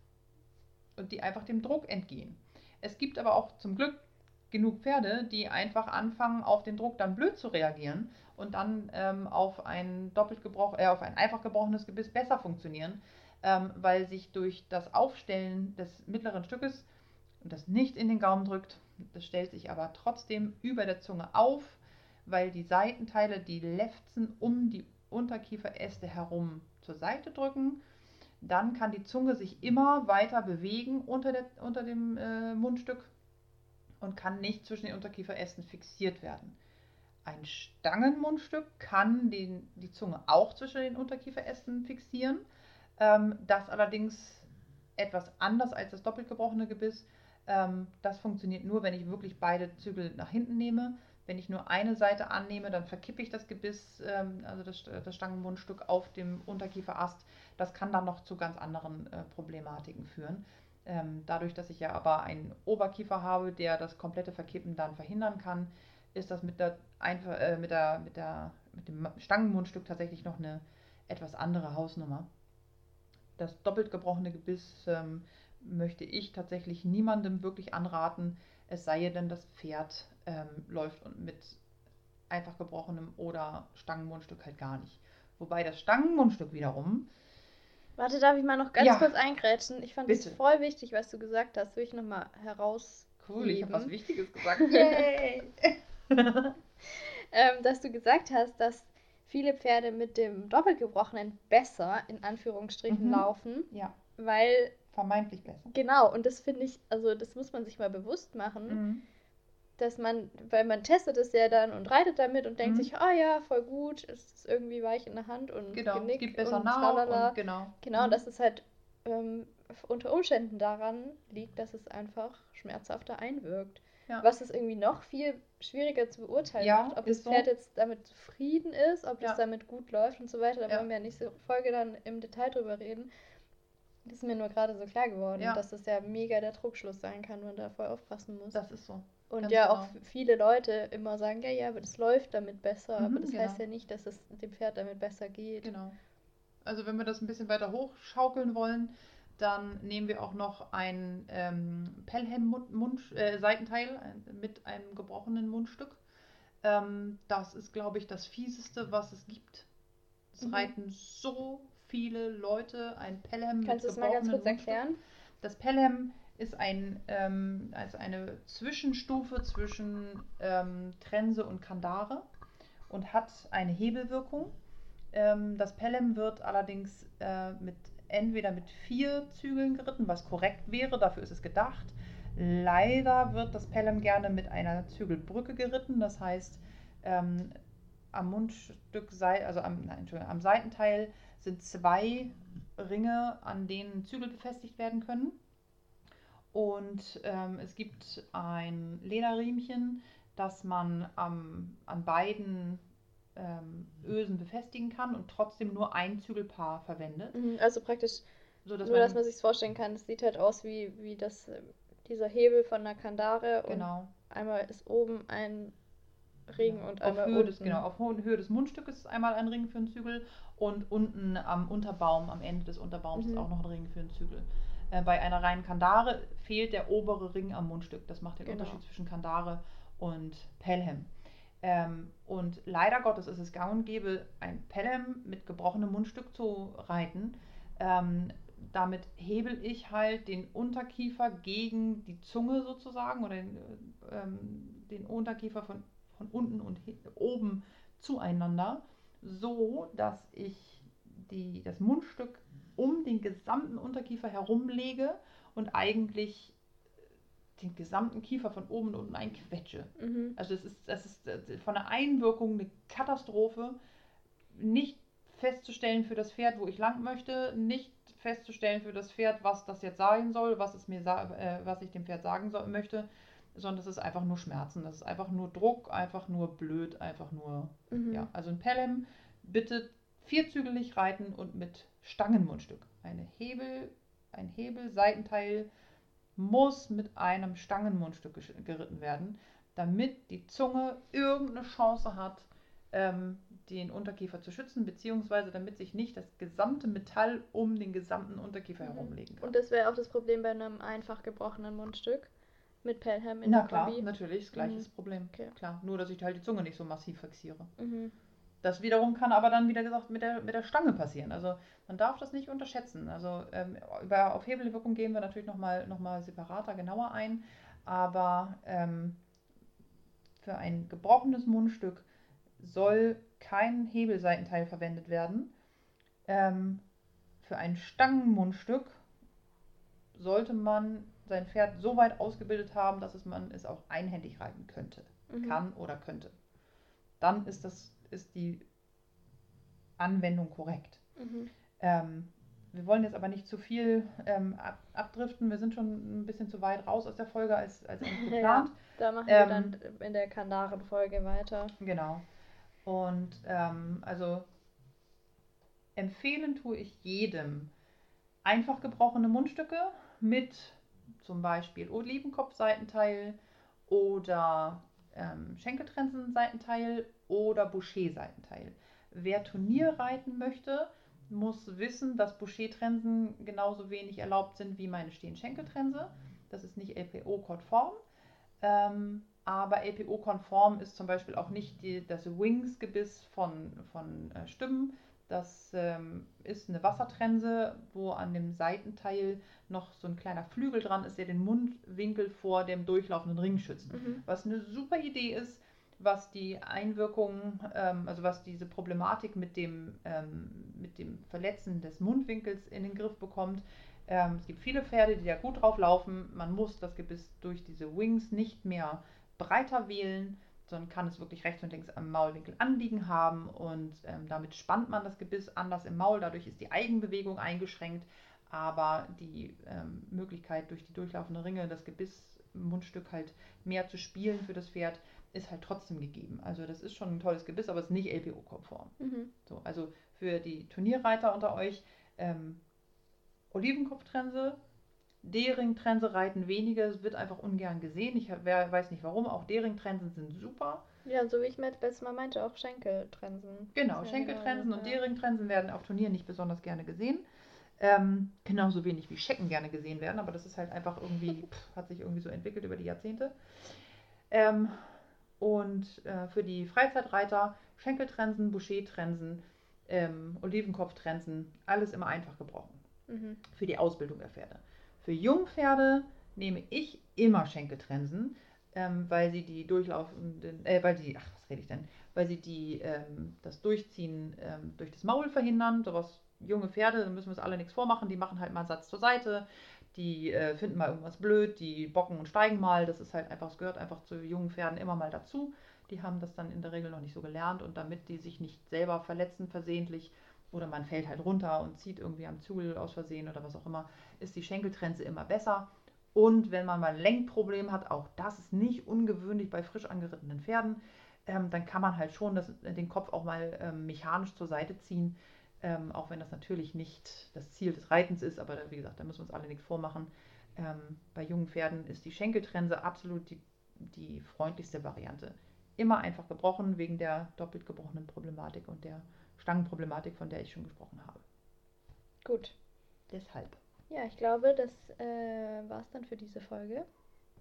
und die einfach dem Druck entgehen. Es gibt aber auch zum Glück genug Pferde, die einfach anfangen, auf den Druck dann blöd zu reagieren und dann ähm, auf ein doppelt gebrochen, äh, auf ein einfach gebrochenes Gebiss besser funktionieren, ähm, weil sich durch das Aufstellen des mittleren Stückes das nicht in den Gaumen drückt, das stellt sich aber trotzdem über der Zunge auf, weil die Seitenteile die Lefzen um die Unterkieferäste herum zur Seite drücken dann kann die Zunge sich immer weiter bewegen unter, der, unter dem äh, Mundstück und kann nicht zwischen den Unterkieferästen fixiert werden. Ein Stangenmundstück kann den, die Zunge auch zwischen den Unterkieferästen fixieren. Ähm, das allerdings etwas anders als das doppelt gebrochene Gebiss. Ähm, das funktioniert nur, wenn ich wirklich beide Zügel nach hinten nehme. Wenn ich nur eine Seite annehme, dann verkippe ich das Gebiss, ähm, also das, das Stangenmundstück auf dem Unterkieferast. Das kann dann noch zu ganz anderen äh, Problematiken führen. Ähm, dadurch, dass ich ja aber einen Oberkiefer habe, der das komplette Verkippen dann verhindern kann, ist das mit der, einfach, äh, mit der, mit der, mit dem Stangenmundstück tatsächlich noch eine etwas andere Hausnummer. Das doppelt gebrochene Gebiss ähm, möchte ich tatsächlich niemandem wirklich anraten, es sei denn, das Pferd ähm, läuft mit einfach gebrochenem oder Stangenmundstück halt gar nicht. Wobei das Stangenmundstück wiederum. Warte, darf ich mal noch ganz ja. kurz eingrätschen? Ich fand es voll wichtig, was du gesagt hast. Will ich nochmal heraus. Cool, ich habe was Wichtiges gesagt. *laughs* Yay! ähm, dass du gesagt hast, dass viele Pferde mit dem Doppelgebrochenen besser, in Anführungsstrichen, mhm. laufen. Ja. Weil. Vermeintlich besser. Genau, und das finde ich, also das muss man sich mal bewusst machen. Mhm dass man, weil man testet es ja dann und reitet damit und denkt mhm. sich, ah oh ja, voll gut, es ist irgendwie weich in der Hand und genau, Genick es gibt besser und nach und genau. Genau, mhm. dass es halt ähm, unter Umständen daran liegt, dass es einfach schmerzhafter einwirkt. Ja. Was es irgendwie noch viel schwieriger zu beurteilen ja, macht, ob das Pferd so. jetzt damit zufrieden ist, ob ja. es damit gut läuft und so weiter. Da wollen wir ja nicht so Folge dann im Detail drüber reden. Das ist mir nur gerade so klar geworden, dass das ja mega der Druckschluss sein kann, man da voll aufpassen muss. Das ist so. Und Ganz ja, genau. auch viele Leute immer sagen, ja, ja, aber das läuft damit besser, mhm, aber das genau. heißt ja nicht, dass es dem Pferd damit besser geht. Genau. Also wenn wir das ein bisschen weiter hochschaukeln wollen, dann nehmen wir auch noch ein ähm, Pelham-Seitenteil äh, mit einem gebrochenen Mundstück. Ähm, das ist, glaube ich, das Fieseste, was es gibt. Es mhm. reiten so viele Leute ein Pelham Kannst du es mal ganz kurz erklären? Das Pelham ist ein, ähm, also eine Zwischenstufe zwischen ähm, Trense und Kandare und hat eine Hebelwirkung. Ähm, das Pelham wird allerdings äh, mit entweder mit vier Zügeln geritten, was korrekt wäre, dafür ist es gedacht. Leider wird das Pelham gerne mit einer Zügelbrücke geritten, das heißt, ähm, am Mundstück, also am, nein, am Seitenteil sind zwei Ringe, an denen Zügel befestigt werden können. Und ähm, es gibt ein Lederriemchen, das man am, an beiden ähm, Ösen befestigen kann und trotzdem nur ein Zügelpaar verwendet. Mhm, also praktisch, so, dass nur man, dass man sich vorstellen kann, es sieht halt aus wie, wie das, dieser Hebel von einer Kandare. Genau. einmal ist oben ein Ring und auf einmal Höhe unten. Des, genau, auf Höhe des Mundstückes ist einmal ein Ring für einen Zügel und unten am Unterbaum, am Ende des Unterbaums mhm. ist auch noch ein Ring für einen Zügel. Äh, bei einer reinen Kandare fehlt der obere Ring am Mundstück. Das macht den genau. Unterschied zwischen Kandare und Pelham. Ähm, und leider Gottes ist es gang und gäbe, ein Pelham mit gebrochenem Mundstück zu reiten. Ähm, damit hebel ich halt den Unterkiefer gegen die Zunge sozusagen oder den, ähm, den Unterkiefer von, von unten und oben zueinander, so dass ich die, das Mundstück um den gesamten Unterkiefer herumlege und eigentlich den gesamten Kiefer von oben und unten einquetsche. Mhm. Also es ist, das ist von der Einwirkung eine Katastrophe, nicht festzustellen für das Pferd, wo ich lang möchte, nicht festzustellen für das Pferd, was das jetzt sagen soll, was es mir äh, was ich dem Pferd sagen soll, möchte, sondern es ist einfach nur Schmerzen, das ist einfach nur Druck, einfach nur blöd, einfach nur mhm. ja, also ein Pelham bitte vierzügelig reiten und mit Stangenmundstück. Eine Hebel, ein Hebelseitenteil muss mit einem Stangenmundstück geritten werden, damit die Zunge irgendeine Chance hat, ähm, den Unterkiefer zu schützen, beziehungsweise damit sich nicht das gesamte Metall um den gesamten Unterkiefer mhm. herumlegen kann. Und das wäre auch das Problem bei einem einfach gebrochenen Mundstück mit Pelham in Na der klar, Kombi. natürlich, das gleiche mhm. Problem. Okay. Klar, nur dass ich halt die Zunge nicht so massiv fixiere. Mhm. Das wiederum kann aber dann wieder gesagt mit der, mit der Stange passieren. Also man darf das nicht unterschätzen. Also ähm, über, auf Hebelwirkung gehen wir natürlich nochmal noch mal separater, genauer ein. Aber ähm, für ein gebrochenes Mundstück soll kein Hebelseitenteil verwendet werden. Ähm, für ein Stangenmundstück sollte man sein Pferd so weit ausgebildet haben, dass es man es auch einhändig reiten könnte, mhm. kann oder könnte. Dann ist das ist die Anwendung korrekt. Mhm. Ähm, wir wollen jetzt aber nicht zu viel ähm, ab, abdriften. Wir sind schon ein bisschen zu weit raus aus der Folge als, als *laughs* geplant. ja, da machen wir ähm, dann in der Kanaren-Folge weiter. Genau. Und ähm, also empfehlen tue ich jedem einfach gebrochene Mundstücke mit zum Beispiel Olivenkopfseitenteil oder ähm, Schenkeltrensen-Seitenteil oder Boucher-Seitenteil. Wer Turnier reiten möchte, muss wissen, dass Boucher-Trensen genauso wenig erlaubt sind wie meine Stehen-Schenkeltrense. Das ist nicht LPO-konform. Ähm, aber LPO-konform ist zum Beispiel auch nicht die, das Wings-Gebiss von, von äh, Stimmen. Das ähm, ist eine Wassertrense, wo an dem Seitenteil noch so ein kleiner Flügel dran ist, der den Mundwinkel vor dem durchlaufenden Ring schützt. Mhm. Was eine super Idee ist, was die Einwirkung, ähm, also was diese Problematik mit dem, ähm, mit dem Verletzen des Mundwinkels in den Griff bekommt. Ähm, es gibt viele Pferde, die da gut drauf laufen. Man muss das Gebiss durch diese Wings nicht mehr breiter wählen, sondern kann es wirklich rechts und links am Maulwinkel anliegen haben und ähm, damit spannt man das Gebiss anders im Maul. Dadurch ist die Eigenbewegung eingeschränkt, aber die ähm, Möglichkeit durch die durchlaufenden Ringe das Gebissmundstück halt mehr zu spielen für das Pferd ist halt trotzdem gegeben. Also das ist schon ein tolles Gebiss, aber es ist nicht LPO-konform. Mhm. So, also für die Turnierreiter unter euch ähm, Olivenkopftrense, D-Ring-Trense reiten wenige, es wird einfach ungern gesehen. Ich wer, weiß nicht warum, auch D-Ring-Trensen sind super. Ja, so wie ich mir letztes Mal meinte, auch Schenkeltrensen. Genau, ja, Schenkeltrensen genau, und ja. D-Ring-Trensen werden auf Turnieren nicht besonders gerne gesehen. Ähm, genauso wenig wie Schecken gerne gesehen werden, aber das ist halt einfach irgendwie, *laughs* pff, hat sich irgendwie so entwickelt über die Jahrzehnte. Ähm, und äh, für die Freizeitreiter Schenkeltrensen, Boucher-Trensen, ähm, Olivenkopftrensen, alles immer einfach gebrochen. Mhm. Für die Ausbildung der Pferde. Für Jungpferde nehme ich immer Schenkeltrensen, ähm, weil sie die durchlaufenden, äh, weil sie, ach, was rede ich denn? Weil sie die, ähm, das Durchziehen ähm, durch das Maul verhindern. Sowas junge Pferde, da müssen wir uns alle nichts vormachen, die machen halt mal einen Satz zur Seite, die äh, finden mal irgendwas blöd, die bocken und steigen mal. Das ist halt einfach, es gehört einfach zu jungen Pferden immer mal dazu. Die haben das dann in der Regel noch nicht so gelernt und damit die sich nicht selber verletzen versehentlich, oder man fällt halt runter und zieht irgendwie am Zügel aus Versehen oder was auch immer, ist die Schenkeltrense immer besser. Und wenn man mal Lenkproblem hat, auch das ist nicht ungewöhnlich bei frisch angerittenen Pferden, ähm, dann kann man halt schon das, den Kopf auch mal ähm, mechanisch zur Seite ziehen, ähm, auch wenn das natürlich nicht das Ziel des Reitens ist, aber wie gesagt, da müssen wir uns alle nichts vormachen. Ähm, bei jungen Pferden ist die Schenkeltrense absolut die, die freundlichste Variante. Immer einfach gebrochen wegen der doppelt gebrochenen Problematik und der Stangenproblematik, von der ich schon gesprochen habe. Gut. Deshalb. Ja, ich glaube, das äh, war es dann für diese Folge,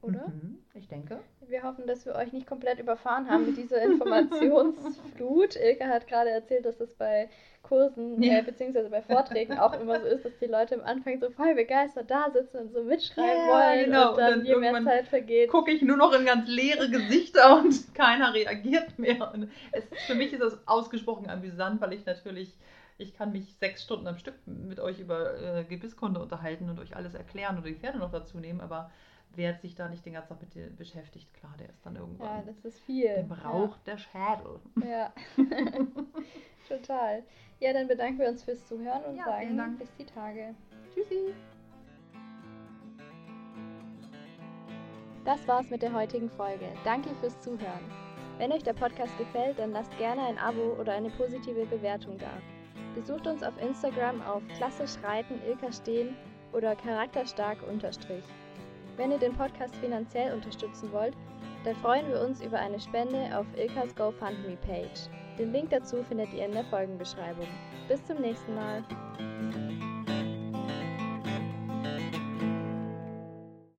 oder? Mhm, ich denke. Wir hoffen, dass wir euch nicht komplett überfahren haben mit dieser Informationsflut. *laughs* Ilka hat gerade erzählt, dass das bei Kursen ja. äh, beziehungsweise bei Vorträgen auch immer so ist, dass die Leute am Anfang so voll begeistert da sitzen und so mitschreiben ja, wollen genau. und dann, und dann je mehr Zeit vergeht. gucke ich nur noch in ganz leere Gesichter und *laughs* keiner reagiert mehr. Und es, für mich ist das ausgesprochen amüsant, weil ich natürlich ich kann mich sechs Stunden am Stück mit euch über äh, Gebisskunde unterhalten und euch alles erklären oder die Pferde noch dazu nehmen, aber wer sich da nicht den ganzen Tag mit dir beschäftigt, klar, der ist dann irgendwann. Ja, das ist viel. Der braucht ja. der Schädel. Ja. *laughs* Total. Ja, dann bedanken wir uns fürs Zuhören und ja, sagen bis die Tage. Tschüssi. Das war's mit der heutigen Folge. Danke fürs Zuhören. Wenn euch der Podcast gefällt, dann lasst gerne ein Abo oder eine positive Bewertung da. Besucht uns auf Instagram auf klassisch reiten Ilka stehen oder charakterstark unterstrich. Wenn ihr den Podcast finanziell unterstützen wollt, dann freuen wir uns über eine Spende auf Ilkas GoFundMe Page. Den Link dazu findet ihr in der Folgenbeschreibung. Bis zum nächsten Mal.